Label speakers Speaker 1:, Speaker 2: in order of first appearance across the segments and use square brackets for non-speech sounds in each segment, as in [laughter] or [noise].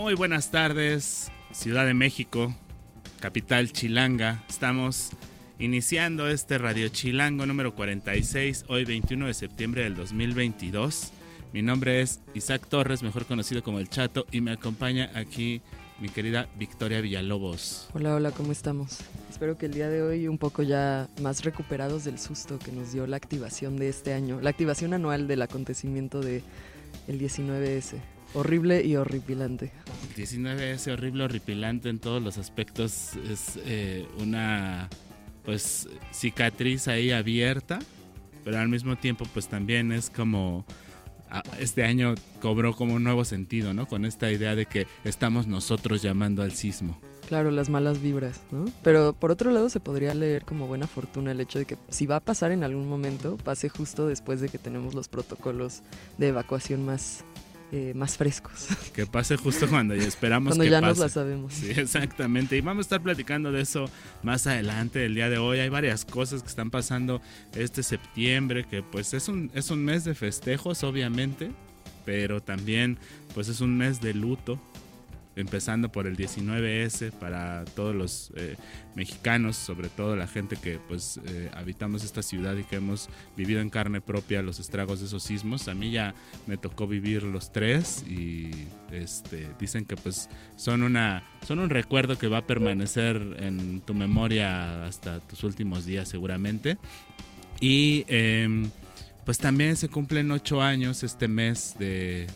Speaker 1: Muy buenas tardes, Ciudad de México, capital Chilanga. Estamos iniciando este Radio Chilango número 46, hoy 21 de septiembre del 2022. Mi nombre es Isaac Torres, mejor conocido como El Chato, y me acompaña aquí mi querida Victoria Villalobos.
Speaker 2: Hola, hola, ¿cómo estamos? Espero que el día de hoy un poco ya más recuperados del susto que nos dio la activación de este año, la activación anual del acontecimiento de el 19S. Horrible y horripilante.
Speaker 1: El 19 es horrible, horripilante en todos los aspectos. Es eh, una pues cicatriz ahí abierta, pero al mismo tiempo pues también es como este año cobró como un nuevo sentido, ¿no? Con esta idea de que estamos nosotros llamando al sismo.
Speaker 2: Claro, las malas vibras, ¿no? Pero por otro lado se podría leer como buena fortuna el hecho de que si va a pasar en algún momento, pase justo después de que tenemos los protocolos de evacuación más eh, más frescos. [laughs]
Speaker 1: Que pase justo cuando ya esperamos
Speaker 2: cuando
Speaker 1: que
Speaker 2: ya
Speaker 1: pase.
Speaker 2: nos la sabemos.
Speaker 1: Sí, exactamente. Y vamos a estar platicando de eso más adelante el día de hoy. Hay varias cosas que están pasando este septiembre, que pues es un, es un mes de festejos, obviamente, pero también pues es un mes de luto empezando por el 19S para todos los eh, mexicanos, sobre todo la gente que pues eh, habitamos esta ciudad y que hemos vivido en carne propia los estragos de esos sismos. A mí ya me tocó vivir los tres y este, dicen que pues son una son un recuerdo que va a permanecer en tu memoria hasta tus últimos días seguramente. Y em, pues también se cumplen ocho años este mes de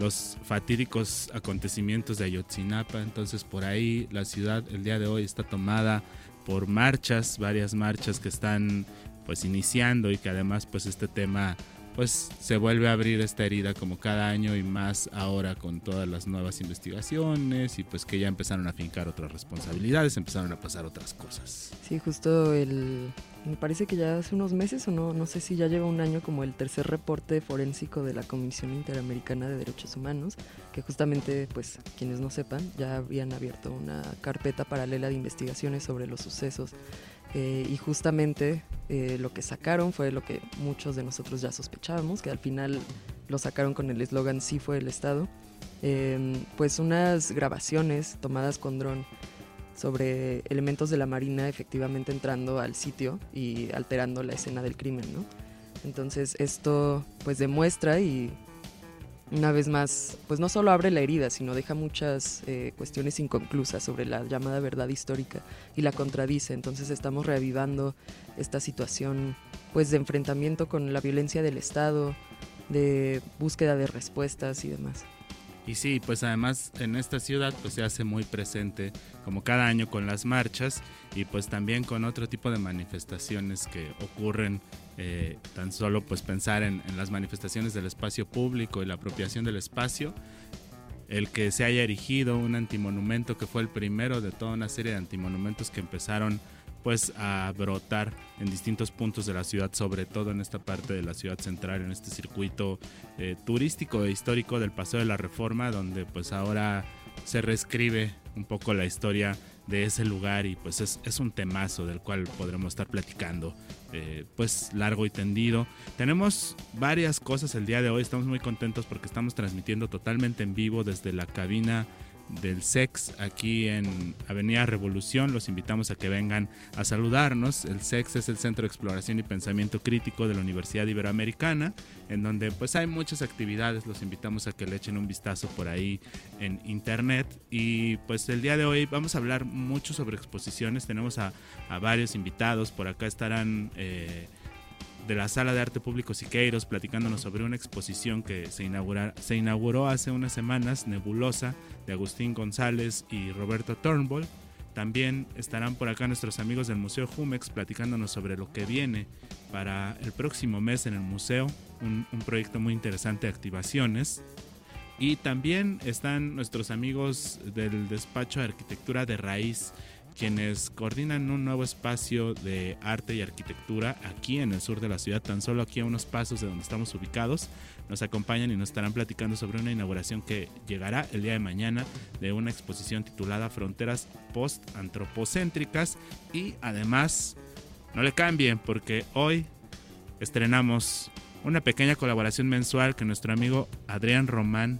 Speaker 1: los fatídicos acontecimientos de Ayotzinapa. Entonces por ahí la ciudad el día de hoy está tomada por marchas, varias marchas que están pues iniciando y que además pues este tema pues se vuelve a abrir esta herida como cada año y más ahora con todas las nuevas investigaciones y pues que ya empezaron a fincar otras responsabilidades, empezaron a pasar otras cosas.
Speaker 2: Sí, justo el me parece que ya hace unos meses o no, no sé si ya lleva un año como el tercer reporte forénsico de la Comisión Interamericana de Derechos Humanos, que justamente, pues, quienes no sepan, ya habían abierto una carpeta paralela de investigaciones sobre los sucesos. Eh, y justamente eh, lo que sacaron fue lo que muchos de nosotros ya sospechábamos, que al final lo sacaron con el eslogan Sí fue el Estado. Eh, pues unas grabaciones tomadas con dron sobre elementos de la Marina efectivamente entrando al sitio y alterando la escena del crimen, ¿no? Entonces esto pues demuestra y una vez más pues no solo abre la herida, sino deja muchas eh, cuestiones inconclusas sobre la llamada verdad histórica y la contradice. Entonces estamos reavivando esta situación pues de enfrentamiento con la violencia del Estado, de búsqueda de respuestas y demás.
Speaker 1: Y sí, pues además en esta ciudad pues se hace muy presente como cada año con las marchas y pues también con otro tipo de manifestaciones que ocurren eh, tan solo pues pensar en, las manifestaciones del espacio público y la apropiación del espacio el que se haya erigido un antimonumento que fue el primero de toda una serie de antimonumentos que empezaron pues a brotar en distintos puntos de la ciudad, sobre todo en esta parte de la ciudad central, en este circuito eh, turístico e histórico del Paseo de la Reforma, donde pues ahora se reescribe un poco la historia de ese lugar y pues es, es un temazo del cual podremos estar platicando eh, pues largo y tendido. Tenemos varias cosas el día de hoy, estamos muy contentos porque estamos transmitiendo totalmente en vivo desde la cabina del SEX aquí en Avenida Revolución. Los invitamos a que vengan a saludarnos. El SEX es el Centro de Exploración y Pensamiento Crítico de la Universidad Iberoamericana, en donde pues hay muchas actividades. Los invitamos a que le echen un vistazo por ahí en internet. Y pues el día de hoy vamos a hablar mucho sobre exposiciones. Tenemos a, varios invitados. Por acá estarán... Eh, de la Sala de Arte Público Siqueiros platicándonos sobre una exposición que se, inaugura, se inauguró hace unas semanas, Nebulosa, de Agustín González y Roberto Turnbull. También estarán por acá nuestros amigos del Museo Jumex platicándonos sobre lo que viene para el próximo mes en el museo, un, un proyecto muy interesante de activaciones. Y también están nuestros amigos del despacho de arquitectura de raíz quienes coordinan un nuevo espacio de arte y arquitectura aquí en el sur de la ciudad, tan solo aquí a unos pasos de donde estamos ubicados. Nos acompañan y nos estarán platicando sobre una inauguración que llegará el día de mañana de una exposición titulada Fronteras Post-Antropocéntricas y además no le cambien porque hoy estrenamos una pequeña colaboración mensual que nuestro amigo Adrián Román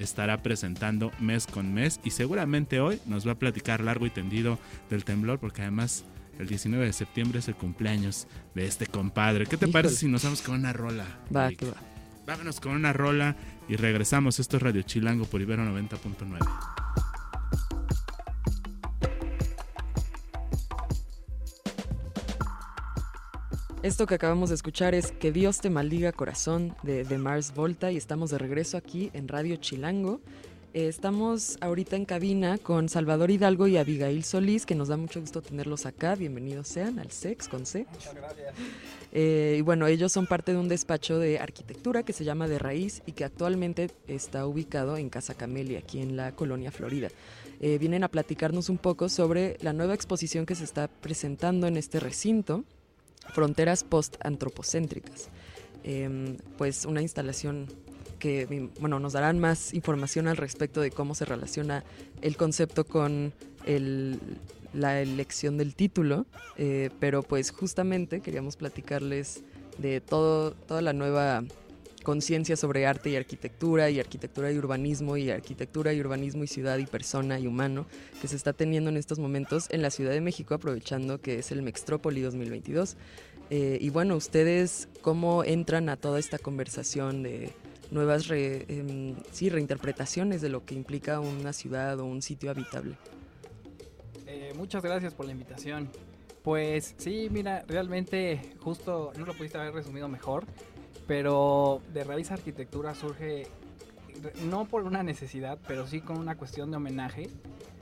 Speaker 1: estará presentando mes con mes y seguramente hoy nos va a platicar largo y tendido del temblor porque además el 19 de septiembre es el cumpleaños de este compadre. ¿Qué te parece si nos vamos con una rola?
Speaker 2: Va, que va.
Speaker 1: Vámonos con una rola y regresamos. Esto es Radio Chilango por Ibero 90.9.
Speaker 2: Esto que acabamos de escuchar es Que Dios te maldiga corazón de, de Mars Volta y estamos de regreso aquí en Radio Chilango. Eh, estamos ahorita en cabina con Salvador Hidalgo y Abigail Solís, que nos da mucho gusto tenerlos acá. Bienvenidos sean al SEX con C.
Speaker 3: Muchas gracias.
Speaker 2: Eh, y bueno, ellos son parte de un despacho de arquitectura que se llama De Raíz y que actualmente está ubicado en Casa Camelia, aquí en la colonia Florida. Eh, vienen a platicarnos un poco sobre la nueva exposición que se está presentando en este recinto fronteras post-antropocéntricas. Em, pues una instalación que bueno, nos darán más información al respecto de cómo se relaciona el concepto con la elección del título, eh, pero pues justamente queríamos platicarles de todo, toda la nueva conciencia sobre arte y arquitectura y arquitectura y urbanismo y arquitectura y urbanismo y ciudad y persona y humano que se está teniendo en estos momentos en la Ciudad de México aprovechando que es el Mextrópoli 2022. Eh, y bueno, ustedes cómo entran a toda esta conversación de nuevas em, reinterpretaciones de lo que implica una ciudad o un sitio habitable.
Speaker 3: Eh, muchas gracias por la invitación. Pues sí, mira, realmente justo no lo pudiste haber resumido mejor pero de Raíz Arquitectura surge no por una necesidad, pero sí con una cuestión de homenaje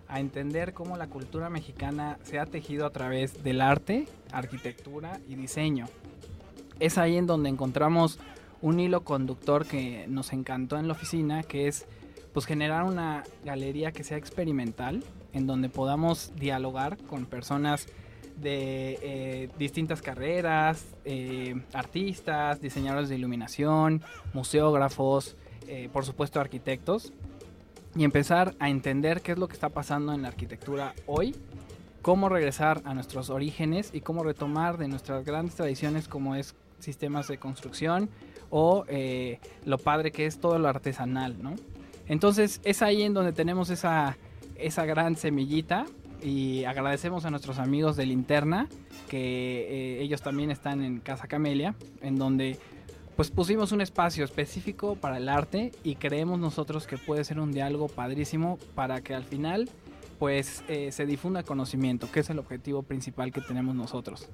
Speaker 3: a entender cómo la cultura mexicana se ha tejido a través del arte, arquitectura y diseño. Es ahí en donde encontramos un hilo conductor que nos encantó en la oficina, que es pues generar una galería que sea experimental, en donde podamos dialogar con personas de eh, distintas carreras, eh, artistas, diseñadores de iluminación, museógrafos, eh, por supuesto arquitectos, y empezar a entender qué es lo que está pasando en la arquitectura hoy, cómo regresar a nuestros orígenes y cómo retomar de nuestras grandes tradiciones como es sistemas de construcción o lo padre que es todo lo artesanal, ¿no? Entonces es ahí en donde tenemos esa, esa gran semillita y agradecemos a nuestros amigos de Linterna que eh, ellos también están en Casa Camelia, en donde pues pusimos un espacio específico para el arte y creemos nosotros que puede ser un diálogo padrísimo para que al final pues eh, se difunda conocimiento, que es el objetivo principal que tenemos nosotros.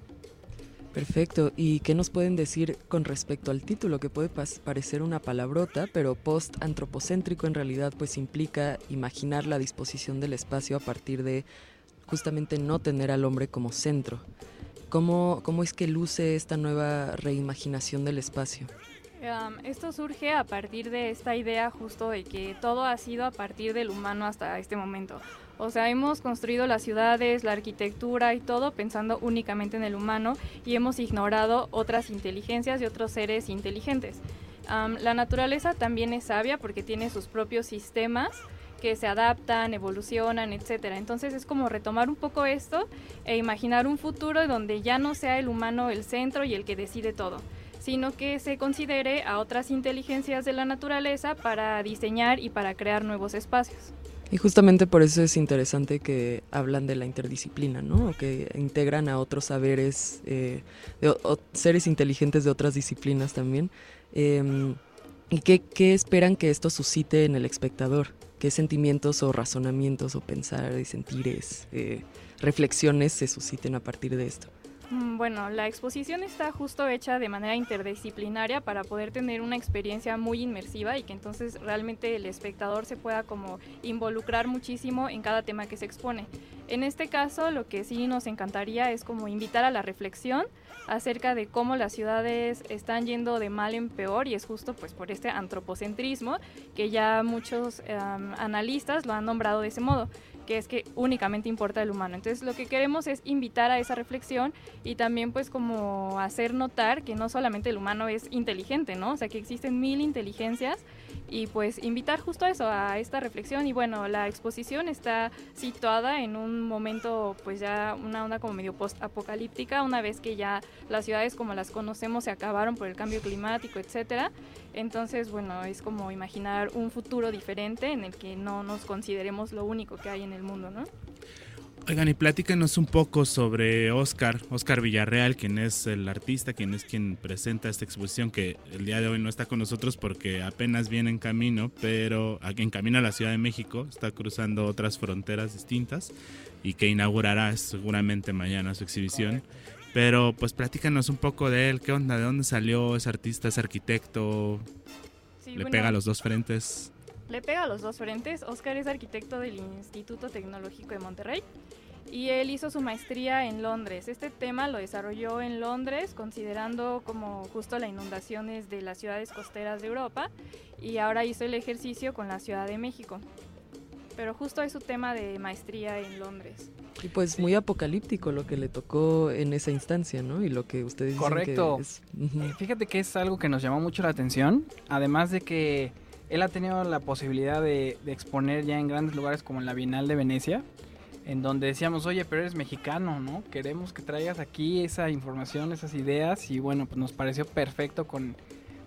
Speaker 2: Perfecto. ¿Y qué nos pueden decir con respecto al título? Que puede parecer una palabrota, pero post-antropocéntrico en realidad pues implica imaginar la disposición del espacio a partir de justamente no tener al hombre como centro. ¿Cómo, cómo es que luce esta nueva reimaginación del espacio?
Speaker 4: esto surge a partir de esta idea justo de que todo ha sido a partir del humano hasta este momento. O sea, hemos construido las ciudades, la arquitectura y todo pensando únicamente en el humano y hemos ignorado otras inteligencias y otros seres inteligentes. la naturaleza también es sabia porque tiene sus propios sistemas que se adaptan, evolucionan, etcétera. Entonces es como retomar un poco esto e imaginar un futuro donde ya no sea el humano el centro y el que decide todo, sino que se considere a otras inteligencias de la naturaleza para diseñar y para crear nuevos espacios.
Speaker 2: Y justamente por eso es interesante que hablan de la interdisciplina, ¿no? O que integran a otros saberes, eh, seres inteligentes de otras disciplinas también. Em, ¿Y qué, qué, esperan que esto suscite en el espectador? Qué sentimientos o razonamientos o pensar y sentires, eh, reflexiones se susciten a partir de esto.
Speaker 4: Mm, Bueno, la exposición está justo hecha de manera interdisciplinaria para poder tener una experiencia muy inmersiva y que entonces realmente el espectador se pueda como involucrar muchísimo en cada tema que se expone. En este caso, lo que sí nos encantaría es como invitar a la reflexión acerca de cómo las ciudades están yendo de mal en peor y es justo pues por este antropocentrismo que ya muchos em, analistas lo han nombrado de ese modo que es que únicamente importa el humano. Entonces lo que queremos es invitar a esa reflexión y también pues como hacer notar que no solamente el humano es inteligente, ¿no? O sea que existen mil inteligencias y pues invitar justo a eso, a esta reflexión y bueno, la exposición está situada en un momento pues ya una onda como medio post-apocalíptica, una vez que ya las ciudades como las conocemos se acabaron por el cambio climático, etcétera. Entonces, bueno, es como imaginar un futuro diferente en el que no nos consideremos lo único que hay en el mundo, ¿no?
Speaker 1: Oigan, y platícanos un poco sobre Oscar, Oscar Villarreal, quien es el artista, quien es quien presenta esta exposición, que el día de hoy no está con nosotros porque apenas viene en camino, pero en camino a la Ciudad de México, está cruzando otras fronteras distintas y que inaugurará seguramente mañana su exhibición. Pero pues platícanos un poco de él, qué onda, de dónde salió, es artista, es arquitecto,
Speaker 4: Sí,
Speaker 1: le
Speaker 4: bueno,
Speaker 1: pega a los dos frentes.
Speaker 4: Le pega a los dos frentes. Oscar es arquitecto del Instituto Tecnológico de Monterrey y él hizo su maestría en Londres. Este tema lo desarrolló en Londres considerando como justo las inundaciones de las ciudades costeras de Europa y ahora hizo el ejercicio con la Ciudad de México. Pero justo es su tema de maestría en Londres.
Speaker 2: Y pues muy apocalíptico lo que le tocó en esa instancia, ¿no? Y lo que ustedes dicen
Speaker 3: Correcto.
Speaker 2: que es...
Speaker 3: Eh, Fíjate que es algo que nos llamó mucho la atención, además de que él ha tenido la posibilidad de, de exponer ya en grandes lugares como en la Bienal de Venecia, en donde decíamos, oye, pero eres mexicano, ¿no? Queremos que traigas aquí esa información, esas ideas, y bueno, pues nos pareció perfecto con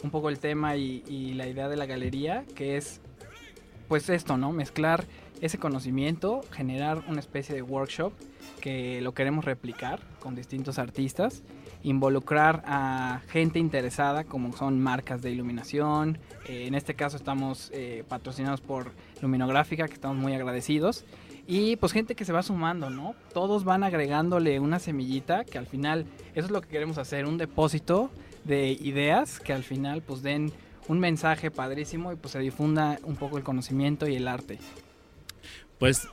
Speaker 3: un poco el tema y, y la idea de la galería, que es, pues esto, ¿no? Mezclar ese conocimiento, generar una especie de workshop que lo queremos replicar con distintos artistas involucrar a gente interesada como son marcas de iluminación. Eh, en este caso estamos eh, patrocinados por Luminográfica, que estamos muy agradecidos. Y pues gente que se va sumando, ¿no? Todos van agregándole una semillita que al final, eso es lo que queremos hacer, un depósito de ideas que al final pues den un mensaje padrísimo y pues se difunda un poco el conocimiento y el arte.
Speaker 1: Pues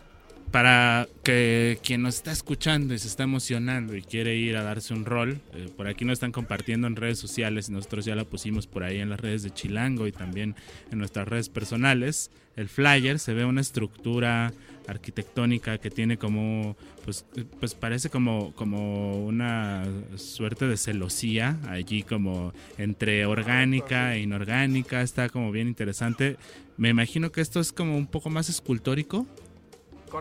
Speaker 1: para que quien nos está escuchando y se está emocionando y quiere ir a darse un rol, eh, por aquí nos están compartiendo en redes sociales nosotros ya la pusimos por ahí en las redes de Chilango y también en nuestras redes personales. El flyer se ve una estructura arquitectónica que tiene como, pues, pues parece como, como una suerte de celosía allí como entre orgánica e inorgánica, está como bien interesante. Me imagino que esto es como un poco más escultórico.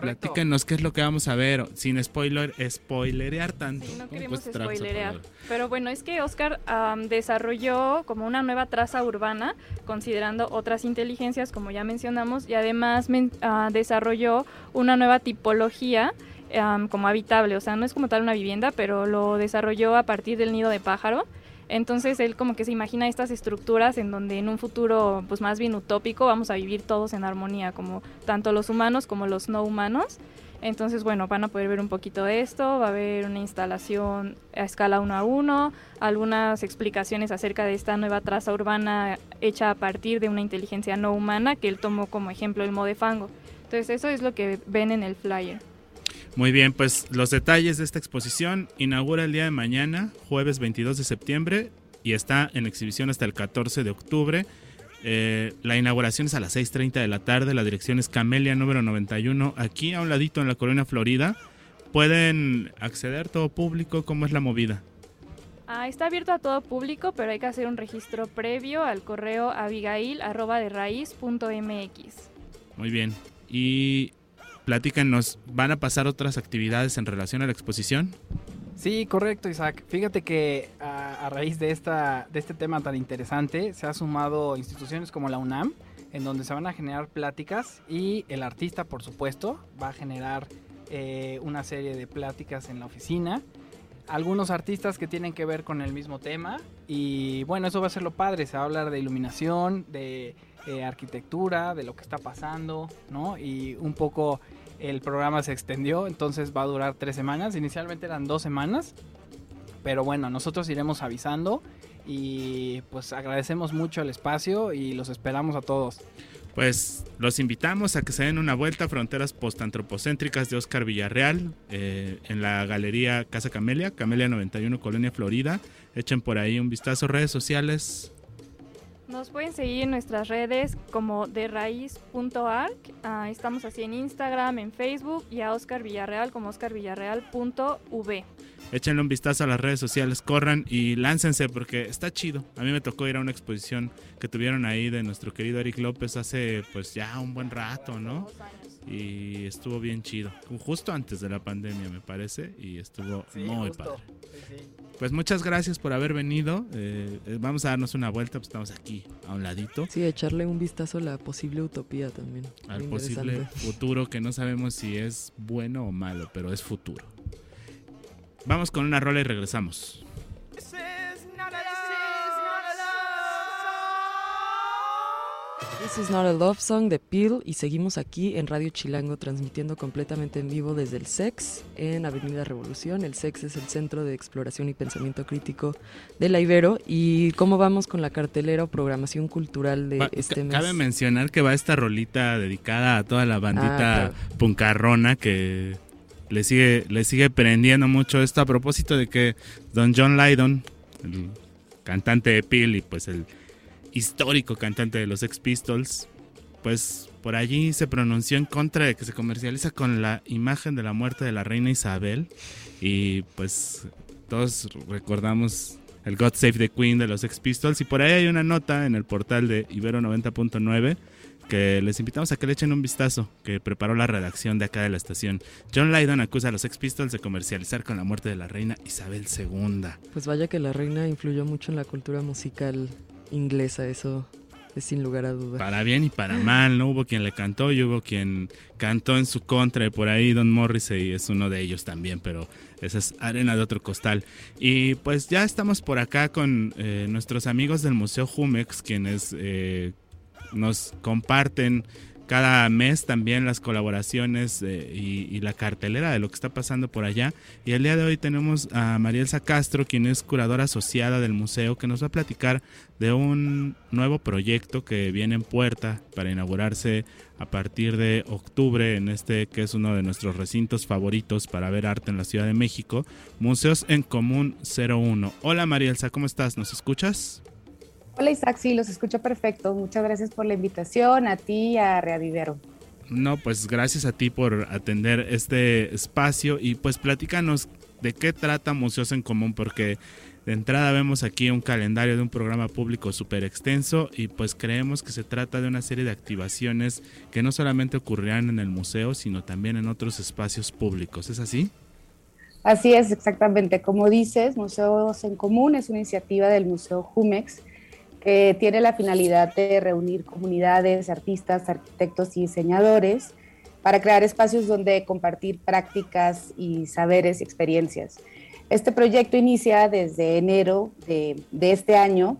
Speaker 1: Platíquenos qué es lo que vamos a ver, sin spoiler, spoilerear tanto.
Speaker 4: Sí, no
Speaker 1: ¿Cómo
Speaker 4: queremos spoilerear. Pero bueno, es que Oscar am, desarrolló como una nueva traza urbana, considerando otras inteligencias, como ya mencionamos, y además men- ah, desarrolló una nueva tipología am, como habitable. O sea, no es como tal una vivienda, pero lo desarrolló a partir del nido de pájaro. Entonces él como que se imagina estas estructuras en donde en un futuro pues más bien utópico vamos a vivir todos en armonía, como tanto los humanos como los no humanos. Entonces, bueno, van a poder ver un poquito de esto, va a haber una instalación a escala 1 a 1, algunas explicaciones acerca de esta nueva traza urbana hecha a partir de una inteligencia no humana que él tomó como ejemplo el modefango. Entonces, eso es lo que ven en el flyer.
Speaker 1: Muy bien, pues los detalles de esta exposición inaugura el día de mañana, jueves 22 de septiembre, y está en exhibición hasta el 14 de octubre. Eh, la inauguración es a las 6.30 de la tarde, la dirección es Camelia número 91, aquí a un ladito en la colonia Florida. Pueden acceder todo público, ¿cómo es la movida?
Speaker 4: Ah, está abierto a todo público, pero hay que hacer un registro previo al correo abigail.derraiz.mx.
Speaker 1: Muy bien. Y platícanos, ¿van a pasar otras actividades en relación a la exposición?
Speaker 3: Sí, correcto, Isaac. Fíjate que a, a raíz de, esta, de este tema tan interesante se ha sumado instituciones como la UNAM, en donde se van a generar pláticas y el artista, por supuesto, va a generar eh, una serie de pláticas en la oficina. Algunos artistas que tienen que ver con el mismo tema y bueno, eso va a ser lo padre, se va a hablar de iluminación, de eh, arquitectura, de lo que está pasando, ¿no? Y un poco el programa se extendió, entonces va a durar tres semanas. Inicialmente eran dos semanas Pero bueno, nosotros iremos avisando y pues agradecemos mucho el espacio y los esperamos a todos.
Speaker 1: Pues los invitamos a que se den una vuelta a Fronteras Postantropocéntricas de Oscar Villarreal eh, en la Galería Casa Camelia, Camelia 91, Colonia Florida. Echen por ahí un vistazo, redes sociales.
Speaker 4: Nos pueden seguir en nuestras redes como de raíz.arc. Ah, estamos así en Instagram, en Facebook y a Oscar Villarreal como oscarvillarreal.v.
Speaker 1: Échenle un vistazo a las redes sociales, corran y láncense porque está chido. A mí me tocó ir a una exposición que tuvieron ahí de nuestro querido Eric López hace pues ya un buen rato, ¿no? Y estuvo bien chido. Justo antes de la pandemia me parece y estuvo muy padre. Pues muchas gracias por haber venido. Eh, eh, vamos a darnos una vuelta, pues estamos aquí a un ladito.
Speaker 2: Sí, echarle un vistazo a la posible utopía también.
Speaker 1: Al posible futuro que no sabemos si es bueno o malo, pero es futuro. Vamos con una rola y regresamos.
Speaker 2: This is not a love song de Peel y seguimos aquí en Radio Chilango transmitiendo completamente en vivo desde el SEX en Avenida Revolución. El SEX es el Centro de Exploración y Pensamiento Crítico de la Ibero. ¿Y cómo vamos con la cartelera o programación cultural de este mes?
Speaker 1: Cabe mencionar que va esta rolita dedicada a toda la bandita ah, puncarrona que le sigue, le sigue prendiendo mucho esto a propósito de que Don John Lydon, el cantante de Peel y pues el histórico cantante de los Ex Pistols, pues por allí se pronunció en contra de que se comercializa con la imagen de la muerte de la reina Isabel y pues todos recordamos el God Save the Queen de los Ex Pistols y por ahí hay una nota en el portal de Ibero 90.9 que les invitamos a que le echen un vistazo, que preparó la redacción de acá de la estación. John Lydon acusa a los Ex Pistols de comercializar con la muerte de la reina Isabel II.
Speaker 2: Pues vaya que la reina influyó mucho en la cultura musical inglesa, eso es sin lugar a dudas.
Speaker 1: Para bien y para mal, ¿no? Hubo quien le cantó y hubo quien cantó en su contra y por ahí Don Morrissey es uno de ellos también, pero esa es arena de otro costal. Y pues ya estamos por acá con eh, nuestros amigos del Museo Jumex, quienes eh, nos comparten cada mes también las colaboraciones eh, y, la cartelera de lo que está pasando por allá. Y el día de hoy tenemos a Marielsa Castro, quien es curadora asociada del museo, que nos va a platicar de un nuevo proyecto que viene en puerta para inaugurarse a partir de octubre en este que es uno de nuestros recintos favoritos para ver arte en la Ciudad de México, Museos en Común 01. Hola Marielsa, ¿cómo estás? ¿Nos escuchas?
Speaker 5: Hola Isaac, sí, los escucho perfecto. Muchas gracias por la invitación, a ti y a Reavivero.
Speaker 1: No, pues gracias a ti por atender este espacio y pues platícanos de qué trata Museos en Común, porque de entrada vemos aquí un calendario de un programa público súper extenso y pues creemos que se trata de una serie de activaciones que no solamente ocurrirán en el museo, sino también en otros espacios públicos. ¿Es así?
Speaker 5: Así es, exactamente. Como dices, Museos en Común es una iniciativa del Museo Jumex que tiene la finalidad de reunir comunidades, artistas, arquitectos y diseñadores para crear espacios donde compartir prácticas y saberes y experiencias. Este proyecto inicia desde enero de, este año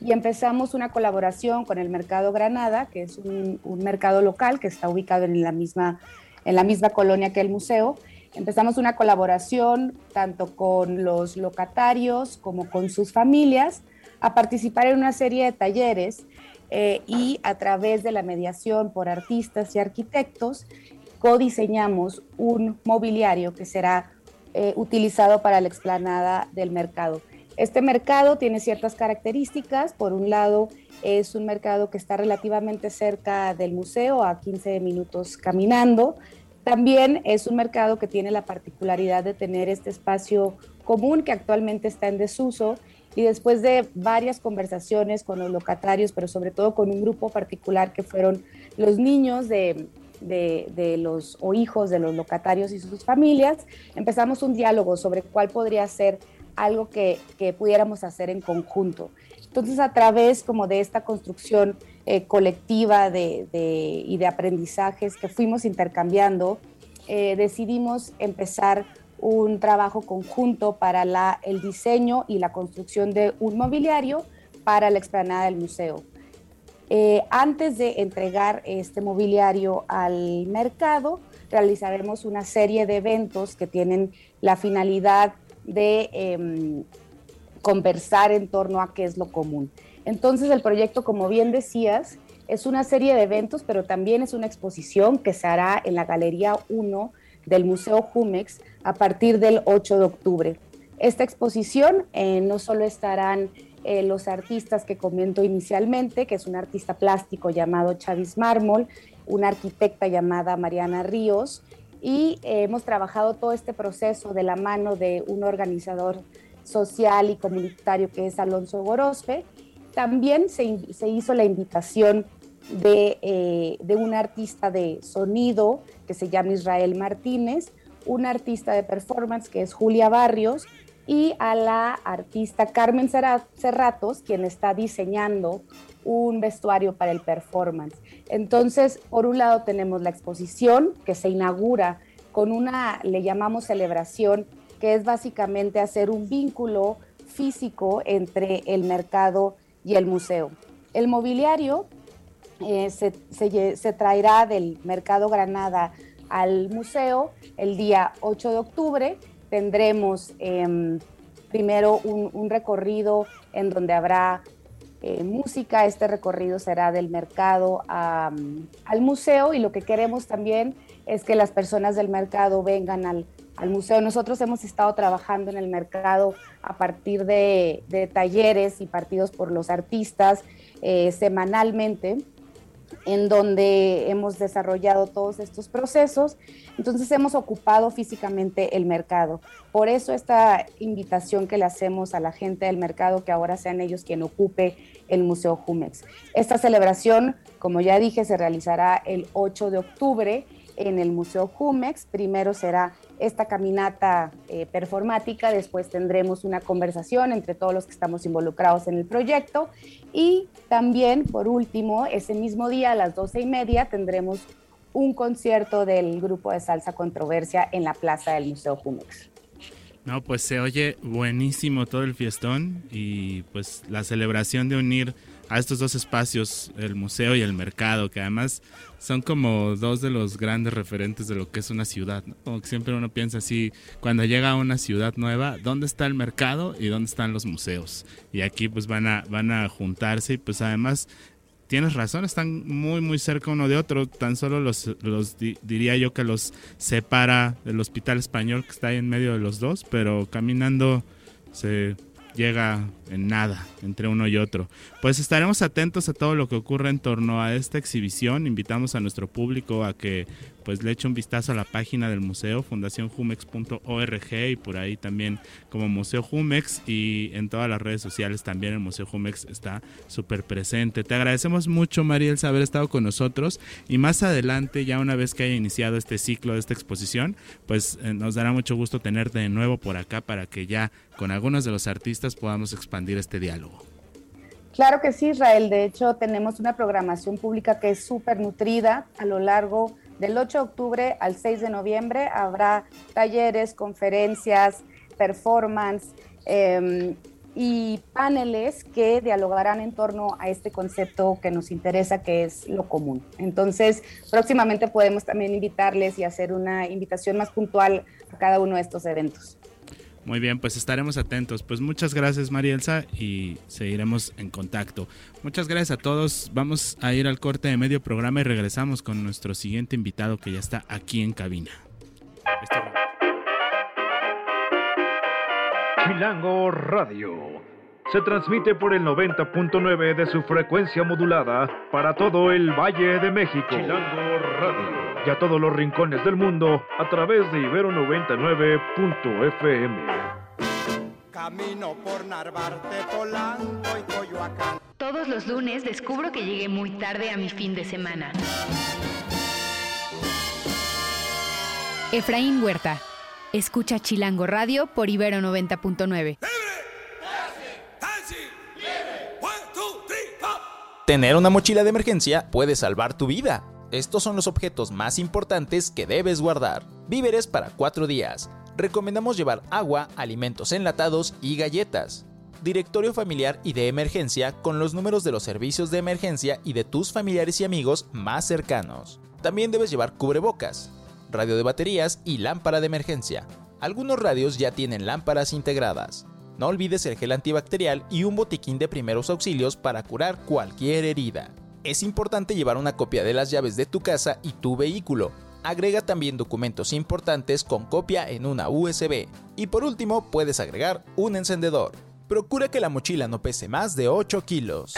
Speaker 5: y empezamos una colaboración con el Mercado Granada, que es un, mercado local que está ubicado en la, misma, en la misma colonia que el museo. Empezamos una colaboración tanto con los locatarios como con sus familias a participar en una serie de talleres eh, y a través de la mediación por artistas y arquitectos, codiseñamos un mobiliario que será eh, utilizado para la explanada del mercado. Este mercado tiene ciertas características. Por un lado, es un mercado que está relativamente cerca del museo, a 15 minutos caminando. También es un mercado que tiene la particularidad de tener este espacio común que actualmente está en desuso y después de varias conversaciones con los locatarios, pero sobre todo con un grupo particular que fueron los niños de, de, los o hijos de los locatarios y sus familias, empezamos un diálogo sobre cuál podría ser algo que, que pudiéramos hacer en conjunto. Entonces, a través como de esta construcción eh, colectiva de, y de aprendizajes que fuimos intercambiando, eh, decidimos empezar un trabajo conjunto para el diseño y la construcción de un mobiliario para la explanada del museo. Eh, antes de entregar este mobiliario al mercado, realizaremos una serie de eventos que tienen la finalidad de em, conversar en torno a qué es lo común. Entonces el proyecto, como bien decías, es una serie de eventos, pero también es una exposición que se hará en la Galería 1 del Museo Jumex a partir del 8 de octubre. Esta exposición eh, no solo estarán eh, los artistas que comento inicialmente, que es un artista plástico llamado Chavis Mármol, una arquitecta llamada Mariana Ríos, y eh, hemos trabajado todo este proceso de la mano de un organizador social y comunitario que es Alonso Gorospe. También se, hizo la invitación de, de un artista de sonido que se llama Israel Martínez, un artista de performance que es Julia Barrios y a la artista Carmen Cerratos, quien está diseñando un vestuario para el performance. Entonces, por un lado tenemos la exposición que se inaugura con una, le llamamos celebración, que es básicamente hacer un vínculo físico entre el mercado y el museo. El mobiliario eh, se, traerá del Mercado Granada al museo el día 8 de octubre tendremos em, primero un, recorrido en donde habrá eh, música. Este recorrido será del mercado al museo y lo que queremos también es que las personas del mercado vengan al, museo. Nosotros hemos estado trabajando en el mercado a partir de, talleres y partidos por los artistas eh, semanalmente en donde hemos desarrollado todos estos procesos. Entonces hemos ocupado físicamente el mercado. Por eso esta invitación que le hacemos a la gente del mercado, que ahora sean ellos quien ocupe el Museo Jumex. Esta celebración, como ya dije, se realizará el 8 de octubre en el Museo Jumex. Primero será esta caminata eh, performática, después tendremos una conversación entre todos los que estamos involucrados en el proyecto y también, por último, ese mismo día a las doce y media tendremos un concierto del grupo de salsa controversia en la plaza del Museo Jumex.
Speaker 1: No, pues se oye buenísimo todo el fiestón y pues la celebración de unir a estos dos espacios, el museo y el mercado, que además son como dos de los grandes referentes de lo que es una ciudad. Que siempre uno piensa así, cuando llega a una ciudad nueva, ¿dónde está el mercado y dónde están los museos? Y aquí pues van a, van a juntarse y pues además tienes razón, están muy muy cerca uno de otro, tan solo los, los diría yo que los separa el hospital español que está ahí en medio de los dos, pero caminando se llega en nada entre uno y otro. Pues estaremos atentos a todo lo que ocurre en torno a esta exhibición. Invitamos a nuestro público a que pues le eche un vistazo a la página del museo, fundacionjumex.org y por ahí también como Museo Jumex y en todas las redes sociales también el Museo Jumex está súper presente. Te agradecemos mucho, Mariel, haber estado con nosotros y más adelante, ya una vez que haya iniciado este ciclo de esta exposición, pues eh, nos dará mucho gusto tenerte de nuevo por acá para que ya con algunos de los artistas podamos expandir este diálogo.
Speaker 5: Claro que sí, Israel. De hecho, tenemos una programación pública que es súper nutrida a lo largo del 8 de octubre al 6 de noviembre. Habrá talleres, conferencias, performance em, y paneles que dialogarán en torno a este concepto que nos interesa, que es lo común. Entonces, próximamente podemos también invitarles y hacer una invitación más puntual a cada uno de estos eventos.
Speaker 1: Muy bien, pues estaremos atentos. Pues muchas gracias Marielsa y seguiremos en contacto. Muchas gracias a todos. Vamos a ir al corte de medio programa y regresamos con nuestro siguiente invitado que ya está aquí en cabina.
Speaker 6: Chilango Radio. Se transmite por el 90.9 de su frecuencia modulada para todo el Valle de México. Chilango Radio y a todos los rincones del mundo a través de Ibero 99.fm. Camino por Narvarte,
Speaker 7: Polanco y Coyoacán. Todos los lunes descubro que llegué muy tarde a mi fin de semana. Efraín Huerta. Escucha Chilango Radio por Ibero 90.9.
Speaker 8: Tener una mochila de emergencia puede salvar tu vida. Estos son los objetos más importantes que debes guardar. Víveres para 4 días. Recomendamos llevar agua, alimentos enlatados y galletas. Directorio familiar y de emergencia con los números de los servicios de emergencia y de tus familiares y amigos más cercanos. También debes llevar cubrebocas, radio de baterías y lámpara de emergencia. Algunos radios ya tienen lámparas integradas. No olvides el gel antibacterial y un botiquín de primeros auxilios para curar cualquier herida. Es importante llevar una copia de las llaves de tu casa y tu vehículo. Agrega también documentos importantes con copia en una USB. Y por último, puedes agregar un encendedor. Procura que la mochila no pese más de 8 kilos.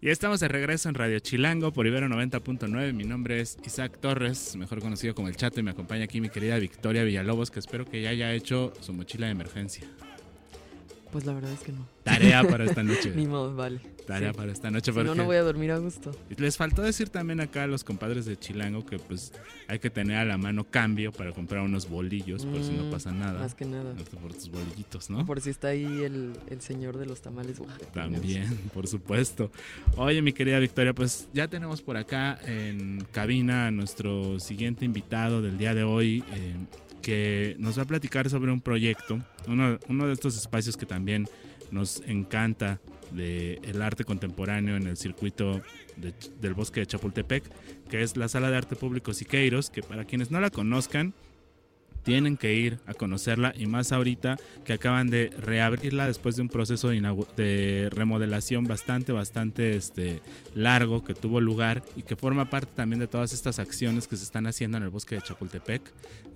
Speaker 1: Y estamos de regreso en Radio Chilango por Ibero 90.9. Mi nombre es Isaac Torres, mejor conocido como El Chato, y me acompaña aquí mi querida Victoria Villalobos, que espero que ya haya hecho su mochila de emergencia.
Speaker 2: Pues la verdad es que no.
Speaker 1: Tarea [laughs] para esta noche.
Speaker 2: Ni modo, vale.
Speaker 1: Tarea para esta noche.
Speaker 2: no, no voy a dormir a gusto.
Speaker 1: Les faltó decir también acá a los compadres de Chilango que pues hay que tener a la mano cambio para comprar unos bolillos por si no mm, pasa nada.
Speaker 2: Más que nada.
Speaker 1: Por tus bolillitos, ¿no?
Speaker 2: Por si está ahí el, señor de los tamales
Speaker 1: También, [laughs] por supuesto. Oye, mi querida Victoria, pues ya tenemos por acá en cabina a nuestro siguiente invitado del día de hoy. Eh, que nos va a platicar sobre un proyecto, uno, de estos espacios que también nos encanta del arte contemporáneo en el circuito del bosque de Chapultepec, que es la Sala de Arte Público Siqueiros, que para quienes no la conozcan, tienen que ir a conocerla y más ahorita que acaban de reabrirla después de un proceso de, remodelación bastante, bastante este, largo que tuvo lugar y que forma parte también de todas estas acciones que se están haciendo en el bosque de Chapultepec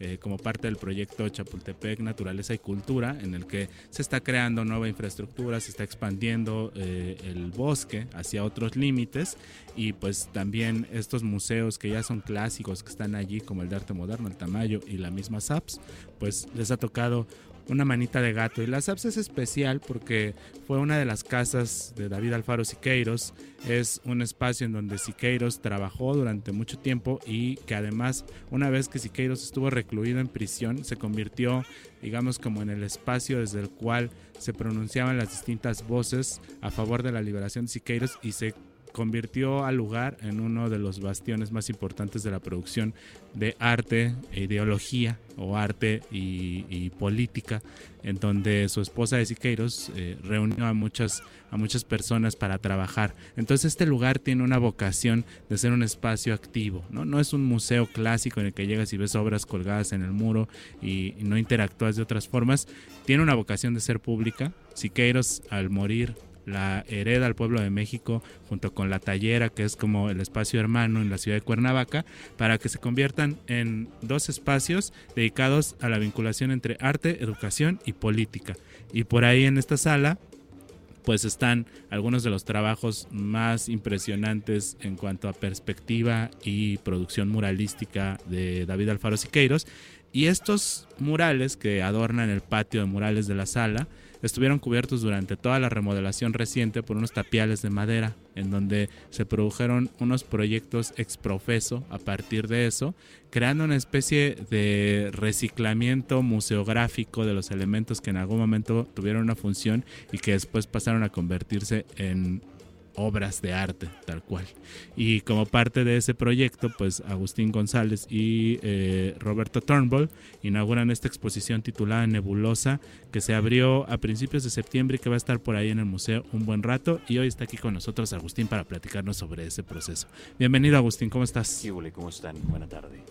Speaker 1: eh, como parte del proyecto Chapultepec Naturaleza y Cultura en el que se está creando nueva infraestructura, se está expandiendo eh, el bosque hacia otros límites y pues también estos museos que ya son clásicos que están allí como el de arte moderno, el Tamayo y la misma SAPS, pues les ha tocado una manita de gato. Y la SAPS es especial porque fue una de las casas de David Alfaro Siqueiros. Es un espacio en donde Siqueiros trabajó durante mucho tiempo y que además una vez que Siqueiros estuvo recluido en prisión se convirtió digamos como en el espacio desde el cual se pronunciaban las distintas voces a favor de la liberación de Siqueiros y se convirtió al lugar en uno de los bastiones más importantes de la producción de arte e ideología o arte y, política, en donde su esposa de Siqueiros eh, reunió a muchas, a muchas personas para trabajar. Entonces este lugar tiene una vocación de ser un espacio activo, ¿no? no es un museo clásico en el que llegas y ves obras colgadas en el muro y, y no interactúas de otras formas, tiene una vocación de ser pública. Siqueiros al morir la hereda al pueblo de México junto con la tallera que es como el espacio hermano en la ciudad de Cuernavaca para que se conviertan en dos espacios dedicados a la vinculación entre arte, educación y política. Y por ahí en esta sala pues están algunos de los trabajos más impresionantes en cuanto a perspectiva y producción muralística de David Alfaro Siqueiros. Y estos murales que adornan el patio de murales de la sala, estuvieron cubiertos durante toda la remodelación reciente por unos tapiales de madera, en donde se produjeron unos proyectos exprofeso a partir de eso, creando una especie de reciclamiento museográfico de los elementos que en algún momento tuvieron una función y que después pasaron a convertirse en obras de arte, tal cual. Y como parte de ese proyecto, pues Agustín González y eh, Roberto Turnbull inauguran esta exposición titulada Nebulosa, que se abrió a principios de septiembre y que va a estar por ahí en el museo un buen rato. Y hoy está aquí con nosotros Agustín para platicarnos sobre ese proceso. Bienvenido Agustín, ¿cómo estás?
Speaker 9: Sí, ¿cómo están? Buena tarde.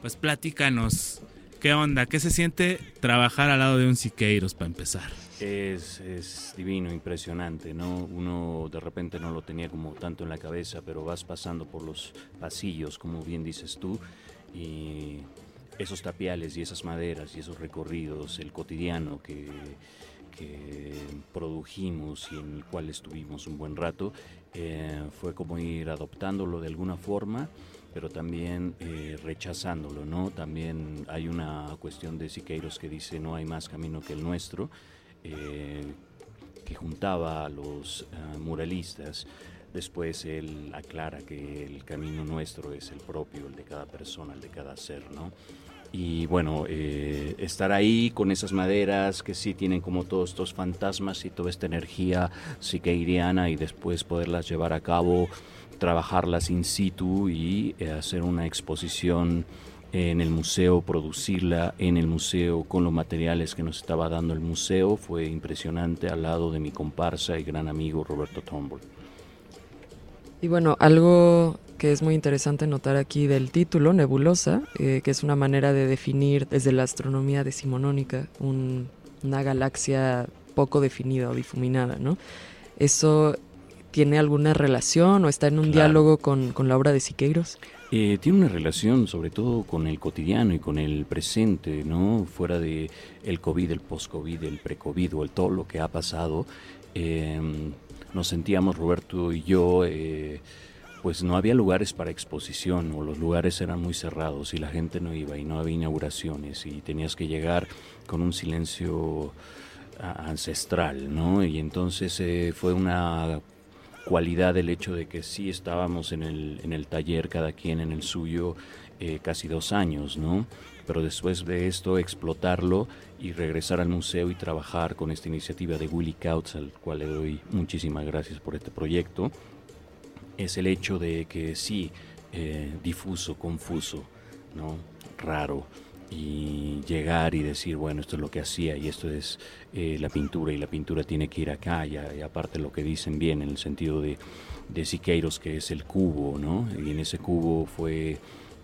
Speaker 1: Pues platícanos, ¿qué onda? ¿Qué se siente trabajar al lado de un Siqueiros para empezar?
Speaker 9: Es, es, divino, impresionante, ¿no? Uno de repente no lo tenía como tanto en la cabeza, pero vas pasando por los pasillos, como bien dices tú, y esos tapiales y esas maderas y esos recorridos, el cotidiano que, que produjimos y en el cual estuvimos un buen rato, eh, fue como ir adoptándolo de alguna forma pero también eh, rechazándolo, ¿no? También hay una cuestión de Siqueiros que dice no hay más camino que el nuestro, eh, que juntaba a los eh, muralistas. Después él aclara que el camino nuestro es el propio, el de cada persona, el de cada ser, ¿no? Y bueno, eh, estar ahí con esas maderas que sí tienen como todos estos fantasmas y toda esta energía psiqueiriana y después poderlas llevar a cabo, trabajarlas in situ y hacer una exposición en el museo, producirla en el museo con los materiales que nos estaba dando el museo. Fue impresionante al lado de mi comparsa y gran amigo Roberto Tomboy.
Speaker 2: Y bueno, algo que es muy interesante notar aquí del título, nebulosa, eh, que es una manera de definir desde la astronomía decimonónica una galaxia poco definida o difuminada, ¿no? ¿Eso tiene alguna relación o está en un diálogo con, con, la obra de Siqueiros?
Speaker 9: Eh, tiene una relación sobre todo con el cotidiano y con el presente, ¿no? Fuera de el COVID, el post-COVID, el pre-COVID o el todo lo que ha pasado, eh, nos sentíamos, Roberto y yo, eh, pues no había lugares para exposición o los lugares eran muy cerrados y la gente no iba y no había inauguraciones y tenías que llegar con un silencio ancestral, ¿no? Y entonces fue una cualidad el hecho de que sí estábamos en el, en el taller, cada quien en el suyo, eh, casi dos años, ¿no? Pero después de esto, explotarlo y regresar al museo y trabajar con esta iniciativa de Willy Kautz, al cual le doy muchísimas gracias por este proyecto, es el hecho de que sí, eh, difuso, confuso, ¿no? Raro y llegar y decir, bueno, esto es lo que hacía y esto es eh, la pintura y la pintura tiene que ir acá y, aparte lo que dicen bien en el sentido de, de Siqueiros que es el cubo, ¿no? Y en ese cubo fue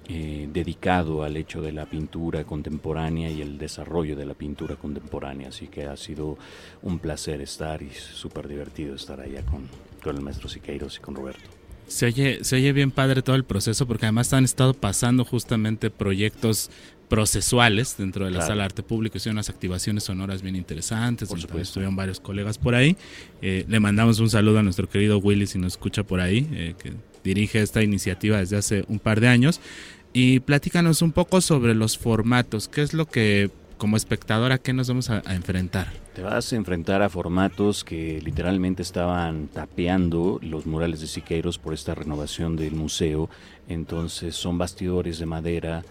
Speaker 9: eh, dedicado al hecho de la pintura contemporánea y el desarrollo de la pintura contemporánea, así que ha sido un placer estar y súper divertido estar allá con, con el maestro Siqueiros y con Roberto.
Speaker 1: Se oye, se oye bien padre todo el proceso porque además han estado pasando justamente proyectos procesuales dentro de la sala de arte público. Hicieron unas activaciones sonoras bien interesantes. Por supuesto. Estuvieron varios colegas por ahí. Eh, le mandamos un saludo a nuestro querido Willy si nos escucha por ahí, eh, que dirige esta iniciativa desde hace un par de años. Y platícanos un poco sobre los formatos. ¿Qué es lo que, como espectador, a qué nos vamos a, enfrentar?
Speaker 9: Te vas a enfrentar a formatos que literalmente estaban tapeando los murales de Siqueiros por esta renovación del museo. Entonces son bastidores de madera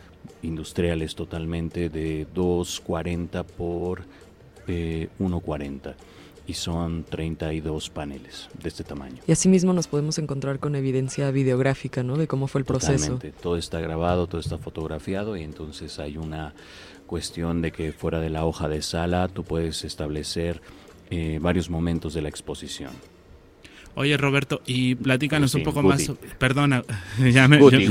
Speaker 9: industriales totalmente de 240 por 140 eh, y son 32 paneles de este tamaño.
Speaker 2: Y asimismo nos podemos encontrar con evidencia videográfica, ¿no? De cómo fue el proceso.
Speaker 9: Todo está grabado, todo está fotografiado y entonces hay una cuestión de que fuera de la hoja de sala tú puedes establecer eh, varios momentos de la exposición.
Speaker 1: Oye, Roberto, y platícanos un poco más. Perdona, [laughs] ya
Speaker 9: me. Guti,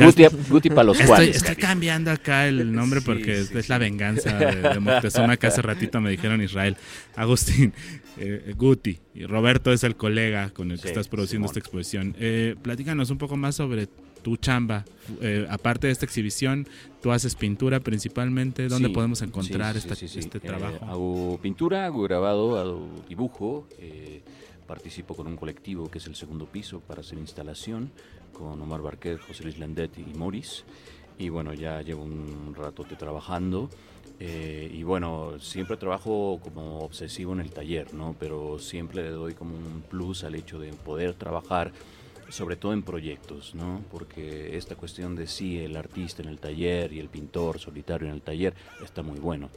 Speaker 9: Guti, [laughs] para los
Speaker 1: estoy, estoy cambiando acá el [laughs] nombre porque es la venganza de, Moctezuma que hace ratito me dijeron Israel. Agustín, eh, Guti, y Roberto es el colega con el que estás produciendo esta exposición. Eh, platícanos un poco más sobre tu chamba. Eh, aparte de esta exhibición, tú haces pintura principalmente. ¿Dónde podemos encontrar este trabajo?
Speaker 9: hago pintura, hago grabado, hago dibujo. Eh, participo con un colectivo que es el segundo piso para hacer instalación con Omar Barquet, José Luis Landet y Moris. Y bueno, ya llevo un ratote trabajando. Eh, y bueno, siempre trabajo como obsesivo en el taller, ¿no? Pero siempre le doy como un plus al hecho de poder trabajar sobre todo en proyectos, ¿no? Porque esta cuestión de sí, el artista en el taller y el pintor solitario en el taller está muy bueno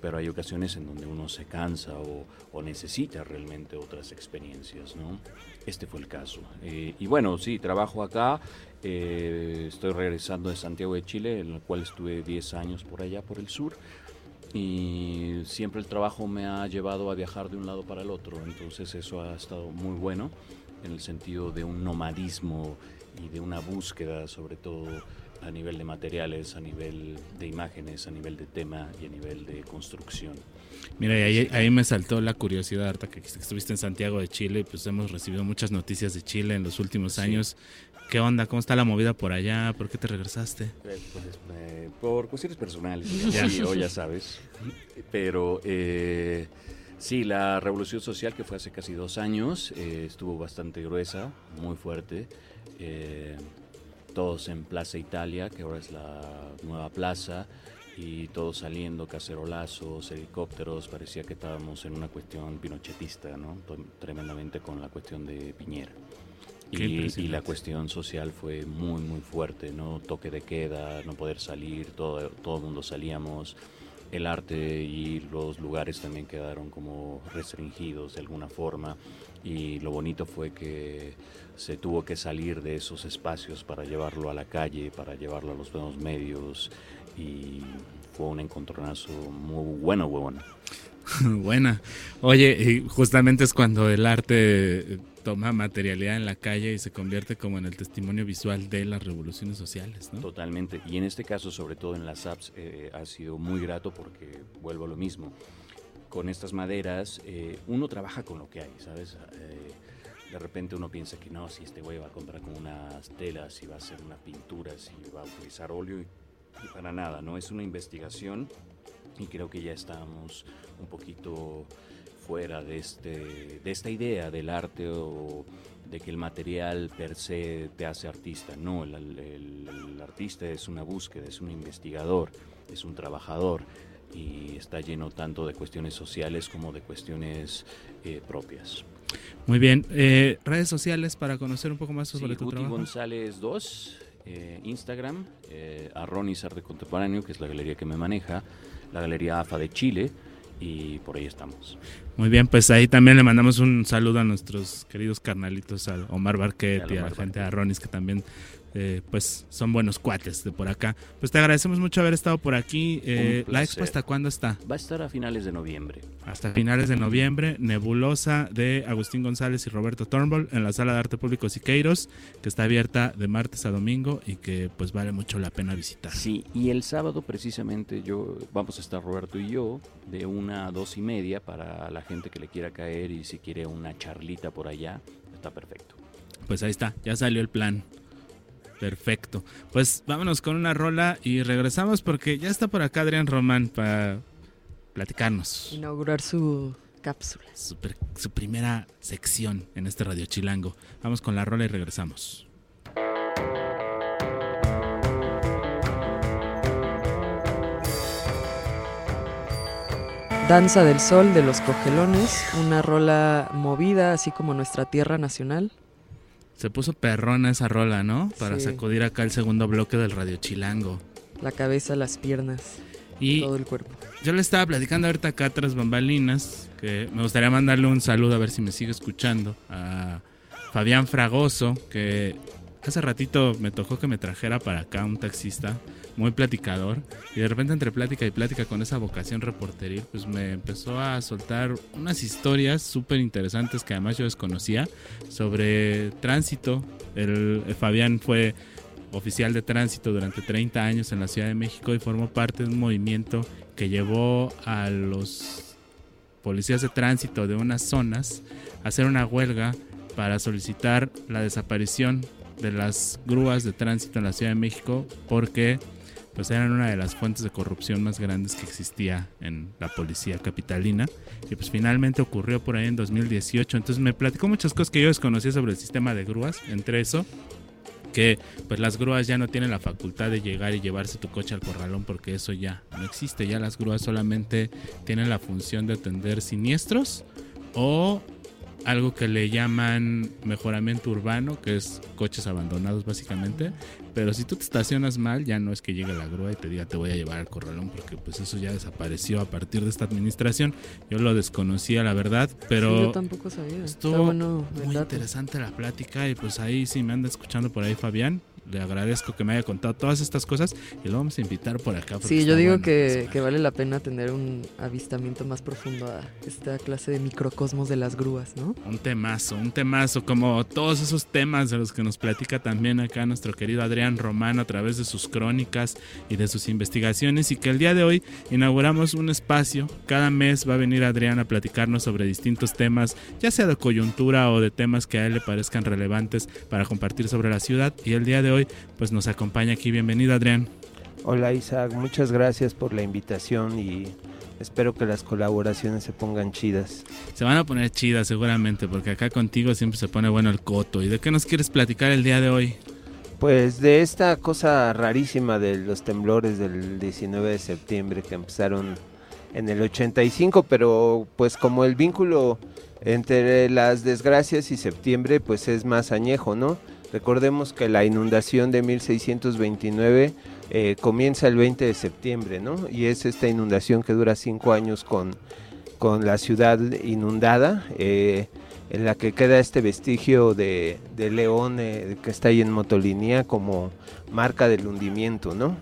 Speaker 9: pero hay ocasiones en donde uno se cansa o, necesita realmente otras experiencias, ¿no? Este fue el caso. Eh, y bueno, sí, trabajo acá, eh, estoy regresando de Santiago de Chile, en el cual estuve 10 años por allá, por el sur, y siempre el trabajo me ha llevado a viajar de un lado para el otro, entonces eso ha estado muy bueno en el sentido de un nomadismo y de una búsqueda sobre todo a nivel de materiales, a nivel de imágenes, a nivel de tema y a nivel de construcción.
Speaker 1: Mira, ahí, ahí me saltó la curiosidad, Arta, que estuviste en Santiago de Chile, pues hemos recibido muchas noticias de Chile en los últimos años. ¿Qué onda? ¿Cómo está la movida por allá? ¿Por qué te regresaste?
Speaker 9: Eh, pues, eh, por cuestiones personales, [laughs] ya. ya sabes. Pero eh, sí, la revolución social que fue hace casi dos años estuvo bastante gruesa, muy fuerte todos en Plaza Italia, que ahora es la nueva plaza, y todos saliendo, cacerolazos, helicópteros, parecía que estábamos en una cuestión pinochetista, ¿no? Tremendamente con la cuestión de Piñera. Y, la cuestión social fue muy, muy fuerte, ¿no? Toque de queda, no poder salir, todo, todo el mundo salíamos. El arte y los lugares también quedaron como restringidos de alguna forma. Y lo bonito fue que se tuvo que salir de esos espacios para llevarlo a la calle, para llevarlo a los buenos medios y fue un encontronazo muy bueno, bueno. [laughs]
Speaker 1: Buena. Oye, y justamente es cuando el arte toma materialidad en la calle y se convierte como en el testimonio visual de las revoluciones sociales, ¿no?
Speaker 9: Totalmente. Y en este caso, sobre todo en las apps, eh, ha sido muy grato porque vuelvo a lo mismo. Con estas maderas, eh, uno trabaja con lo que hay, ¿sabes? Eh, de repente uno piensa que no, si este güey va a comprar con unas telas, si va a hacer una pintura, si va a utilizar óleo, y, y para nada, ¿no? Es una investigación y creo que ya estamos un poquito fuera de, este, de esta idea del arte o de que el material per se te hace artista. No, el artista es una búsqueda, es un investigador, es un trabajador y está lleno tanto de cuestiones sociales como de cuestiones eh, propias.
Speaker 1: Muy bien. Eh, redes sociales para conocer un poco más sobre
Speaker 9: Sí,
Speaker 1: tu
Speaker 9: Guti
Speaker 1: trabajo.
Speaker 9: González 2, eh, Instagram, eh, Arronis Arte Contemporáneo, que es la galería que me maneja, la galería AFA de Chile, y por ahí estamos.
Speaker 1: Muy bien, pues ahí también le mandamos un saludo a nuestros queridos carnalitos, a Omar Barquet
Speaker 9: Y
Speaker 1: y
Speaker 9: al
Speaker 1: a la gente de Arronis que también eh, pues son buenos cuates de por acá. Pues te agradecemos mucho haber estado por aquí. Eh, ¿La expo hasta cuándo está?
Speaker 9: Va a estar a finales de noviembre.
Speaker 1: Hasta finales de noviembre, Nebulosa de Agustín González y Roberto Turnbull en la Sala de Arte Público Siqueiros, que está abierta de martes a domingo y que pues vale mucho la pena visitar.
Speaker 9: Sí, y el sábado precisamente yo vamos a estar Roberto y yo de una a dos y media para la gente que le quiera caer y si quiere una charlita por allá, está perfecto.
Speaker 1: Pues ahí está, ya salió el plan. Perfecto. Pues vámonos con una rola y regresamos porque ya está por acá Adrián Román para platicarnos.
Speaker 2: Inaugurar su cápsula.
Speaker 1: Su, su primera sección en este Radio Chilango. Vamos con la rola y regresamos.
Speaker 2: Danza del Sol de los Cogelones, una rola movida, así como nuestra tierra nacional.
Speaker 1: Se puso perrona esa rola, ¿no? Para
Speaker 2: Sí.
Speaker 1: sacudir acá el segundo bloque del Radio Chilango.
Speaker 2: La cabeza, las piernas,
Speaker 1: Y
Speaker 2: todo el cuerpo.
Speaker 1: yo le estaba platicando ahorita acá tras bambalinas que me gustaría mandarle un saludo a ver si me sigue escuchando a Fabián Fragoso, que hace ratito me tocó que me trajera para acá un taxista muy platicador y de repente entre plática y plática con esa vocación reporteril pues me empezó a soltar unas historias súper interesantes que además yo desconocía sobre tránsito. El, el Fabián fue oficial de tránsito durante 30 años en la Ciudad de México y formó parte de un movimiento que llevó a los policías de tránsito de unas zonas a hacer una huelga para solicitar la desaparición de las grúas de tránsito en la Ciudad de México porque pues eran una de las fuentes de corrupción más grandes que existía en la policía capitalina y pues finalmente ocurrió por ahí en 2018 entonces me platicó muchas cosas que yo desconocía sobre el sistema de grúas entre eso que pues las grúas ya no tienen la facultad de llegar y llevarse tu coche al corralón porque eso ya no existe. Ya las grúas solamente tienen la función de atender siniestros o algo que le llaman mejoramiento urbano, que es coches abandonados básicamente. Pero si tú te estacionas mal, ya no es que llegue la grúa y te diga te voy a llevar al corralón, porque pues eso ya desapareció a partir de esta administración. Yo lo desconocía, la verdad, pero...
Speaker 2: Sí, yo tampoco sabía.
Speaker 1: Estuvo
Speaker 2: bueno
Speaker 1: muy interesante la plática y pues ahí si me anda escuchando por ahí Fabián, le agradezco que me haya contado todas estas cosas y lo vamos a invitar por acá.
Speaker 2: Sí, yo digo
Speaker 1: bueno
Speaker 2: que, que vale la pena tener un avistamiento más profundo a esta clase de microcosmos de las grúas, ¿no?
Speaker 1: Un temazo, un temazo, como todos esos temas de los que nos platica también acá nuestro querido Adrián Román a través de sus crónicas y de sus investigaciones y que el día de hoy inauguramos un espacio. Cada mes va a venir Adrián a platicarnos sobre distintos temas, ya sea de coyuntura o de temas que a él le parezcan relevantes para compartir sobre la ciudad y el día de hoy pues nos acompaña aquí. Bienvenido Adrián.
Speaker 10: Hola Isaac, muchas gracias por la invitación y espero que las colaboraciones se pongan chidas.
Speaker 1: Se van a poner chidas seguramente porque acá contigo siempre se pone bueno el coto. ¿Y de qué nos quieres platicar el día de hoy?
Speaker 10: Pues de esta cosa rarísima de los temblores del 19 de septiembre que empezaron en el 85, pero pues como el vínculo entre las desgracias y septiembre pues es más añejo, ¿no? Recordemos que la inundación de 1629 eh, comienza el 20 de septiembre, ¿no? Y es esta inundación que dura cinco años con, con la ciudad inundada, eh, en la que queda este vestigio de, de león eh, que está ahí en motolinía como marca del hundimiento, ¿no?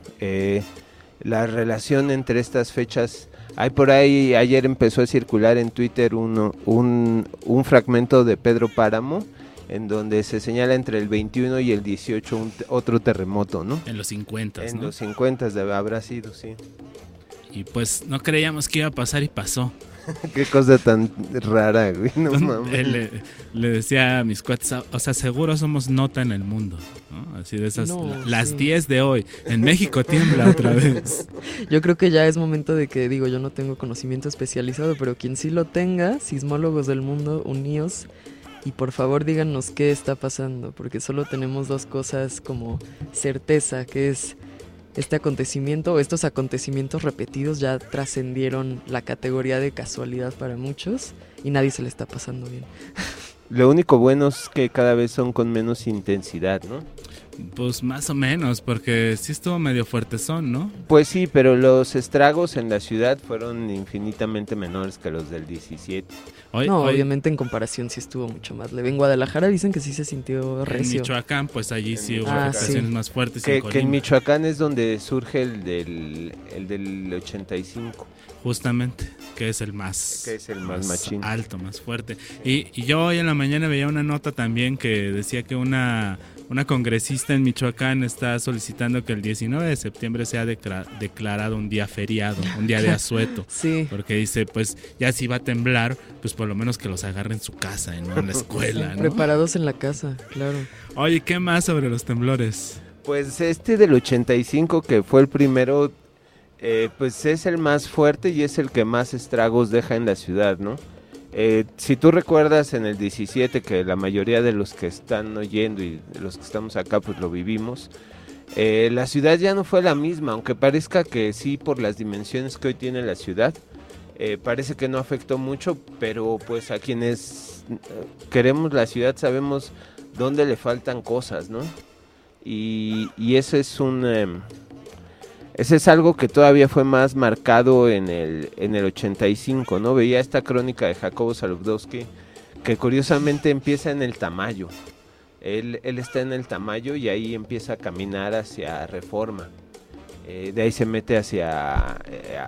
Speaker 10: La relación entre estas fechas Hay por ahí, ayer empezó a circular en Twitter un, un fragmento de Pedro Páramo en donde se señala entre el 21 y el 18 un te- otro terremoto, ¿no?
Speaker 1: En los 50,
Speaker 10: En
Speaker 1: ¿no?
Speaker 10: los 50 debe- habrá sido, sí.
Speaker 1: Y pues no creíamos que iba a pasar y pasó. [laughs]
Speaker 10: Qué cosa tan rara, güey, no mames.
Speaker 1: eh, le, le decía a mis cuates, o sea, seguro somos nota en el mundo, ¿no? Así de esas,
Speaker 2: No,
Speaker 1: las
Speaker 2: sí.
Speaker 1: 10 de hoy. En México tiembla otra vez. [laughs]
Speaker 2: Yo creo que ya es momento de que, digo, yo no tengo conocimiento especializado, pero quien sí lo tenga, sismólogos del mundo, uníos y por favor díganos qué está pasando, porque solo tenemos dos cosas como certeza, que es este acontecimiento o estos acontecimientos repetidos ya trascendieron la categoría de casualidad para muchos y nadie se le está pasando bien. [laughs]
Speaker 10: Lo único bueno es que cada vez son con menos intensidad, ¿no?
Speaker 1: Pues más o menos, porque sí estuvo medio fuertezón, ¿no?
Speaker 10: Pues sí, pero los estragos en la ciudad fueron infinitamente menores que los del 17.
Speaker 1: Hoy,
Speaker 2: no,
Speaker 1: hoy
Speaker 2: obviamente en comparación sí estuvo mucho más leve. En Guadalajara dicen que sí se sintió
Speaker 1: en
Speaker 2: recio.
Speaker 1: Michoacán, pues allí sí hubo
Speaker 2: Ah,
Speaker 1: afectaciones
Speaker 2: sí.
Speaker 1: más fuertes. y
Speaker 10: Que,
Speaker 1: en
Speaker 10: que en Michoacán es donde surge el del, el del 85.
Speaker 1: Justamente, que es el más,
Speaker 10: Que es el más
Speaker 1: alto, más fuerte. Y, y yo hoy en la mañana veía una nota también que decía que una, una congresista en Michoacán está solicitando que el 19 de septiembre sea declarado un día feriado, un día de asueto. [laughs]
Speaker 2: Sí.
Speaker 1: Porque dice, pues ya si va a temblar, pues por lo menos que los agarre en su casa y no en la [laughs] escuela, ¿no?
Speaker 2: Preparados en la casa, claro.
Speaker 1: Oye, ¿qué más sobre los temblores?
Speaker 10: Pues este del 85, que fue el primero, eh, pues es el más fuerte y es el que más estragos deja en la ciudad, ¿no? Eh, si tú recuerdas en el 17, que la mayoría de los que están oyendo y los que estamos acá, pues lo vivimos, eh, la ciudad ya no fue la misma, aunque parezca que sí por las dimensiones que hoy tiene la ciudad. eh, parece que no afectó mucho, pero pues a quienes eh, queremos la ciudad sabemos dónde le faltan cosas, ¿no? Y, y eso es un... ese es algo que todavía fue más marcado en el, en el 85, ¿no? Veía esta crónica de Jacobo Saludowski que curiosamente empieza en el Tamayo. Él, está en el Tamayo y ahí empieza a caminar hacia Reforma. Eh, de ahí se mete hacia... eh,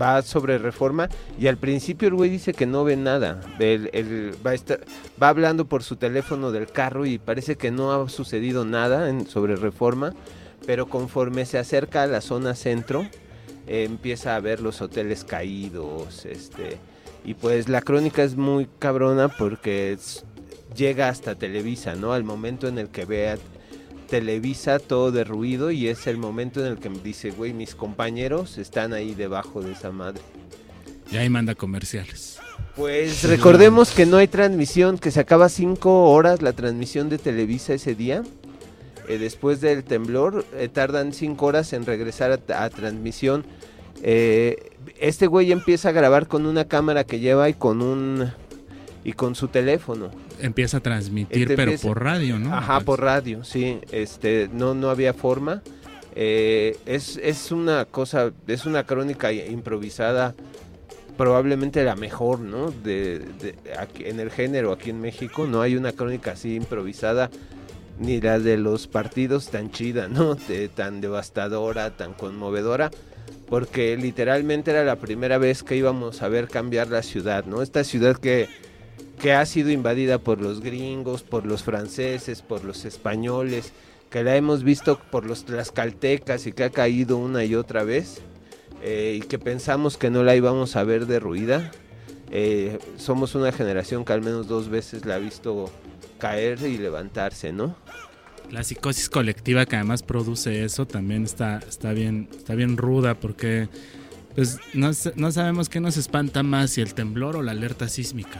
Speaker 10: va sobre Reforma y al principio el güey dice que no ve nada. Él- va, hablando por su teléfono del carro y parece que no ha sucedido nada sobre Reforma pero conforme se acerca a la zona centro, eh, empieza a ver los hoteles caídos, este, y pues la crónica es muy cabrona porque es- llega hasta Televisa, ¿no? Al momento en el que ve a Televisa todo derruido y es el momento en el que me dice, güey, mis compañeros están ahí debajo de esa madre.
Speaker 1: Y ahí manda comerciales.
Speaker 10: Pues recordemos que no hay transmisión, que se acaba cinco horas la transmisión de Televisa ese día. Eh, después del temblor, eh, tardan cinco horas en regresar a, a transmisión. Eh, este güey empieza a grabar con una cámara que lleva y con un y con su teléfono.
Speaker 1: Empieza a transmitir,
Speaker 10: Este
Speaker 1: pero
Speaker 10: empieza-
Speaker 1: por radio, ¿no?
Speaker 10: Ajá, por radio, sí. Este, no, no había forma. Es, es una cosa, es una crónica improvisada, probablemente la mejor, ¿no? De, de- aquí- en el género aquí en México no hay una crónica así improvisada, ni la de los partidos tan chida, ¿no? Tan devastadora, tan conmovedora, porque literalmente era la primera vez que íbamos a ver cambiar la ciudad, ¿no? Esta ciudad que que ha sido invadida por los gringos, por los franceses, por los españoles, que la hemos visto por los tlaxcaltecas y que ha caído una y otra vez, eh, y que pensamos que no la íbamos a ver derruida. Eh, somos una generación que al menos dos veces la ha visto caer y levantarse, ¿no?
Speaker 1: La psicosis colectiva que además produce eso también está, está, bien, está bien ruda porque pues, no, sa- no sabemos qué nos espanta más, si el temblor o la alerta sísmica.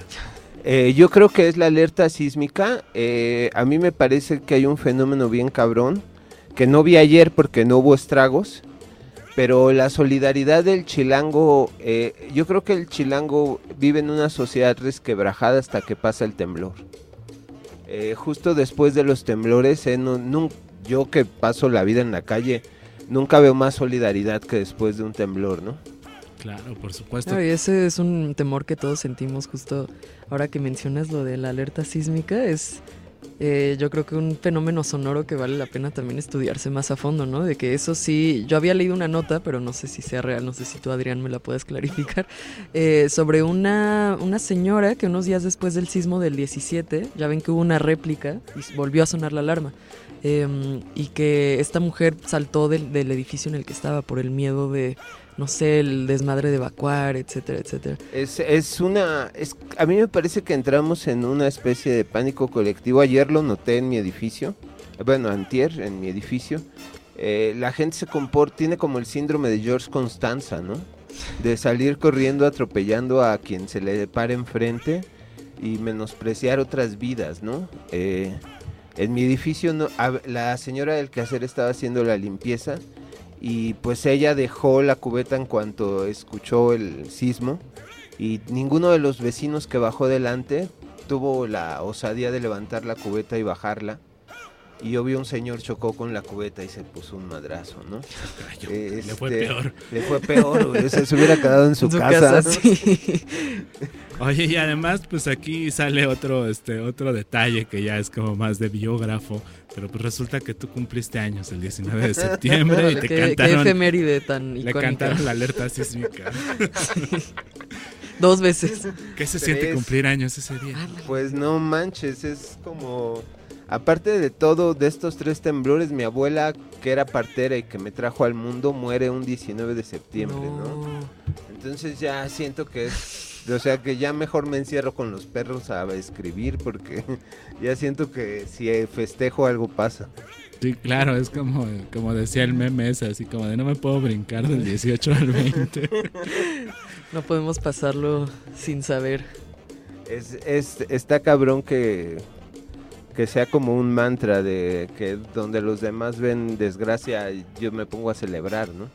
Speaker 10: Eh, yo creo que es la alerta sísmica. Eh, a mí me parece que hay un fenómeno bien cabrón, que no vi ayer porque no hubo estragos, pero la solidaridad del chilango, eh, yo creo que el chilango vive en una sociedad resquebrajada hasta que pasa el temblor. Eh, justo después de los temblores, eh, no- yo que paso la vida en la calle, nunca veo más solidaridad que después de un temblor, ¿no?
Speaker 1: Claro, por supuesto.
Speaker 2: Claro, y ese es un temor que todos sentimos justo ahora que mencionas lo de la alerta sísmica, es eh, yo creo que un fenómeno sonoro que vale la pena también estudiarse más a fondo, ¿no? De que eso sí, yo había leído una nota, pero no sé si sea real, no sé si tú Adrián me la puedes clarificar, [laughs] eh, sobre una, una señora que unos días después del sismo del 17, ya ven que hubo una réplica y volvió a sonar la alarma. Em, y que esta mujer saltó del, del edificio en el que estaba por el miedo de, no sé, el desmadre de evacuar, etcétera, etcétera.
Speaker 10: Es, es una. A mí me parece que entramos en una especie de pánico colectivo. Ayer lo noté en mi edificio. Bueno, antier, en mi edificio. Eh, la gente se comporta, tiene como el síndrome de George Constanza, ¿no? De salir corriendo atropellando a quien se le pare enfrente y menospreciar otras vidas, ¿no? Eh, en mi edificio la señora del quehacer estaba haciendo la limpieza y pues ella dejó la cubeta en cuanto escuchó el sismo y ninguno de los vecinos que bajó delante tuvo la osadía de levantar la cubeta y bajarla. Y obvio un señor chocó con la cubeta y se puso un madrazo, ¿no?
Speaker 1: le fue
Speaker 10: Este,
Speaker 1: peor.
Speaker 10: Le fue peor, güey, se, se hubiera quedado en su,
Speaker 2: En su
Speaker 10: casa.
Speaker 2: casa, sí.
Speaker 1: Oye, y además, pues aquí sale otro, este, otro detalle que ya es como más de biógrafo, pero pues resulta que tú cumpliste años el 19 de septiembre y te
Speaker 2: Qué- qué
Speaker 1: cantaron.
Speaker 2: efeméride tan
Speaker 1: Le
Speaker 2: icónica.
Speaker 1: cantaron la alerta sísmica. [laughs]
Speaker 2: Dos veces.
Speaker 1: ¿Qué se siente cumplir años ese día?
Speaker 10: Pues no manches, es como... Aparte de todo, de estos tres temblores, mi abuela, que era partera y que me trajo al mundo, muere un 19 de septiembre, ¿no? Entonces ya siento que es... O sea, que ya mejor me encierro con los perros a escribir porque [laughs] ya siento que si festejo algo pasa.
Speaker 1: Sí, claro, es como, como decía el meme ese, así como de no me puedo brincar del 18 al 20. [laughs]
Speaker 2: No podemos pasarlo sin saber.
Speaker 10: Es, es, está cabrón que, que sea como un mantra de que donde los demás ven desgracia, yo me pongo a celebrar, ¿no?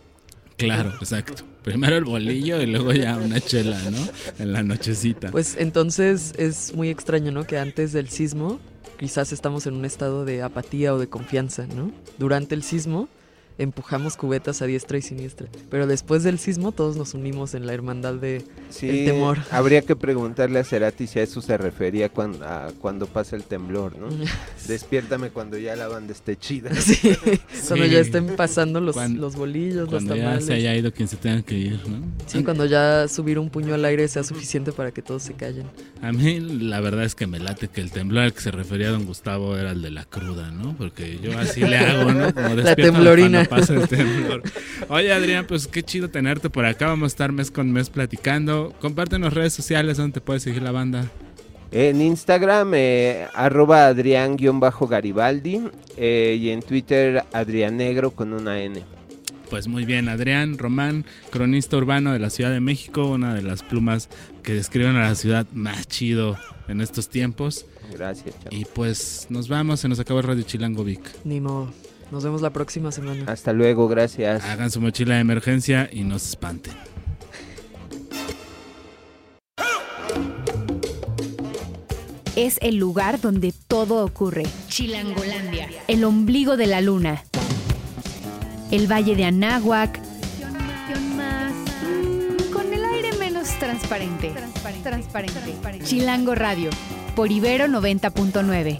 Speaker 1: Claro, [laughs] exacto. Primero el bolillo y luego ya una chela, ¿no? En la nochecita.
Speaker 2: Pues entonces es muy extraño, ¿no? Que antes del sismo quizás estamos en un estado de apatía o de confianza, ¿no? Durante el sismo empujamos cubetas a diestra y siniestra, pero después del sismo todos nos unimos en la hermandad de
Speaker 10: Sí,
Speaker 2: el temor.
Speaker 10: habría que preguntarle a Cerati si a eso se refería cuando, a cuando pasa el temblor, ¿no? [laughs] Despiértame cuando ya la banda esté chida. [laughs]
Speaker 2: Sí, cuando
Speaker 1: Sí.
Speaker 2: ya estén pasando los,
Speaker 1: Cuan-
Speaker 2: los bolillos, los
Speaker 1: Cuando ya se haya ido quien se tenga que ir, ¿no?
Speaker 2: Sí, cuando ya subir un puño al aire sea suficiente para que todos se callen.
Speaker 1: A mí la verdad es que me late que el temblor al que se refería don Gustavo era el de la cruda, ¿no? Porque yo así le hago, ¿no? Como
Speaker 2: La temblorina.
Speaker 1: Pasa el temblor. [laughs] Oye Adrián, pues qué chido tenerte por acá. Vamos a estar mes con mes platicando. Compártenos redes sociales donde te puede seguir la banda.
Speaker 10: En Instagram, eh, arroba Adrián-Garibaldi eh, y en Twitter, Adrián Negro con una N.
Speaker 1: Pues muy bien, Adrián Román, cronista urbano de la Ciudad de México, una de las plumas que describen a la ciudad más chido en estos tiempos.
Speaker 10: Gracias, chao.
Speaker 1: Y pues nos vamos, se nos acabó el Radio Chilango Vic.
Speaker 2: Ni modo. Nos vemos la próxima semana.
Speaker 10: Hasta luego, gracias.
Speaker 1: Hagan su mochila de emergencia y no se espanten.
Speaker 7: Es el lugar donde todo ocurre. Chilangolandia. El ombligo de la luna. El valle de Anáhuac. Con el aire menos transparente. Transparente. Chilango Radio. Por Ibero 90.9.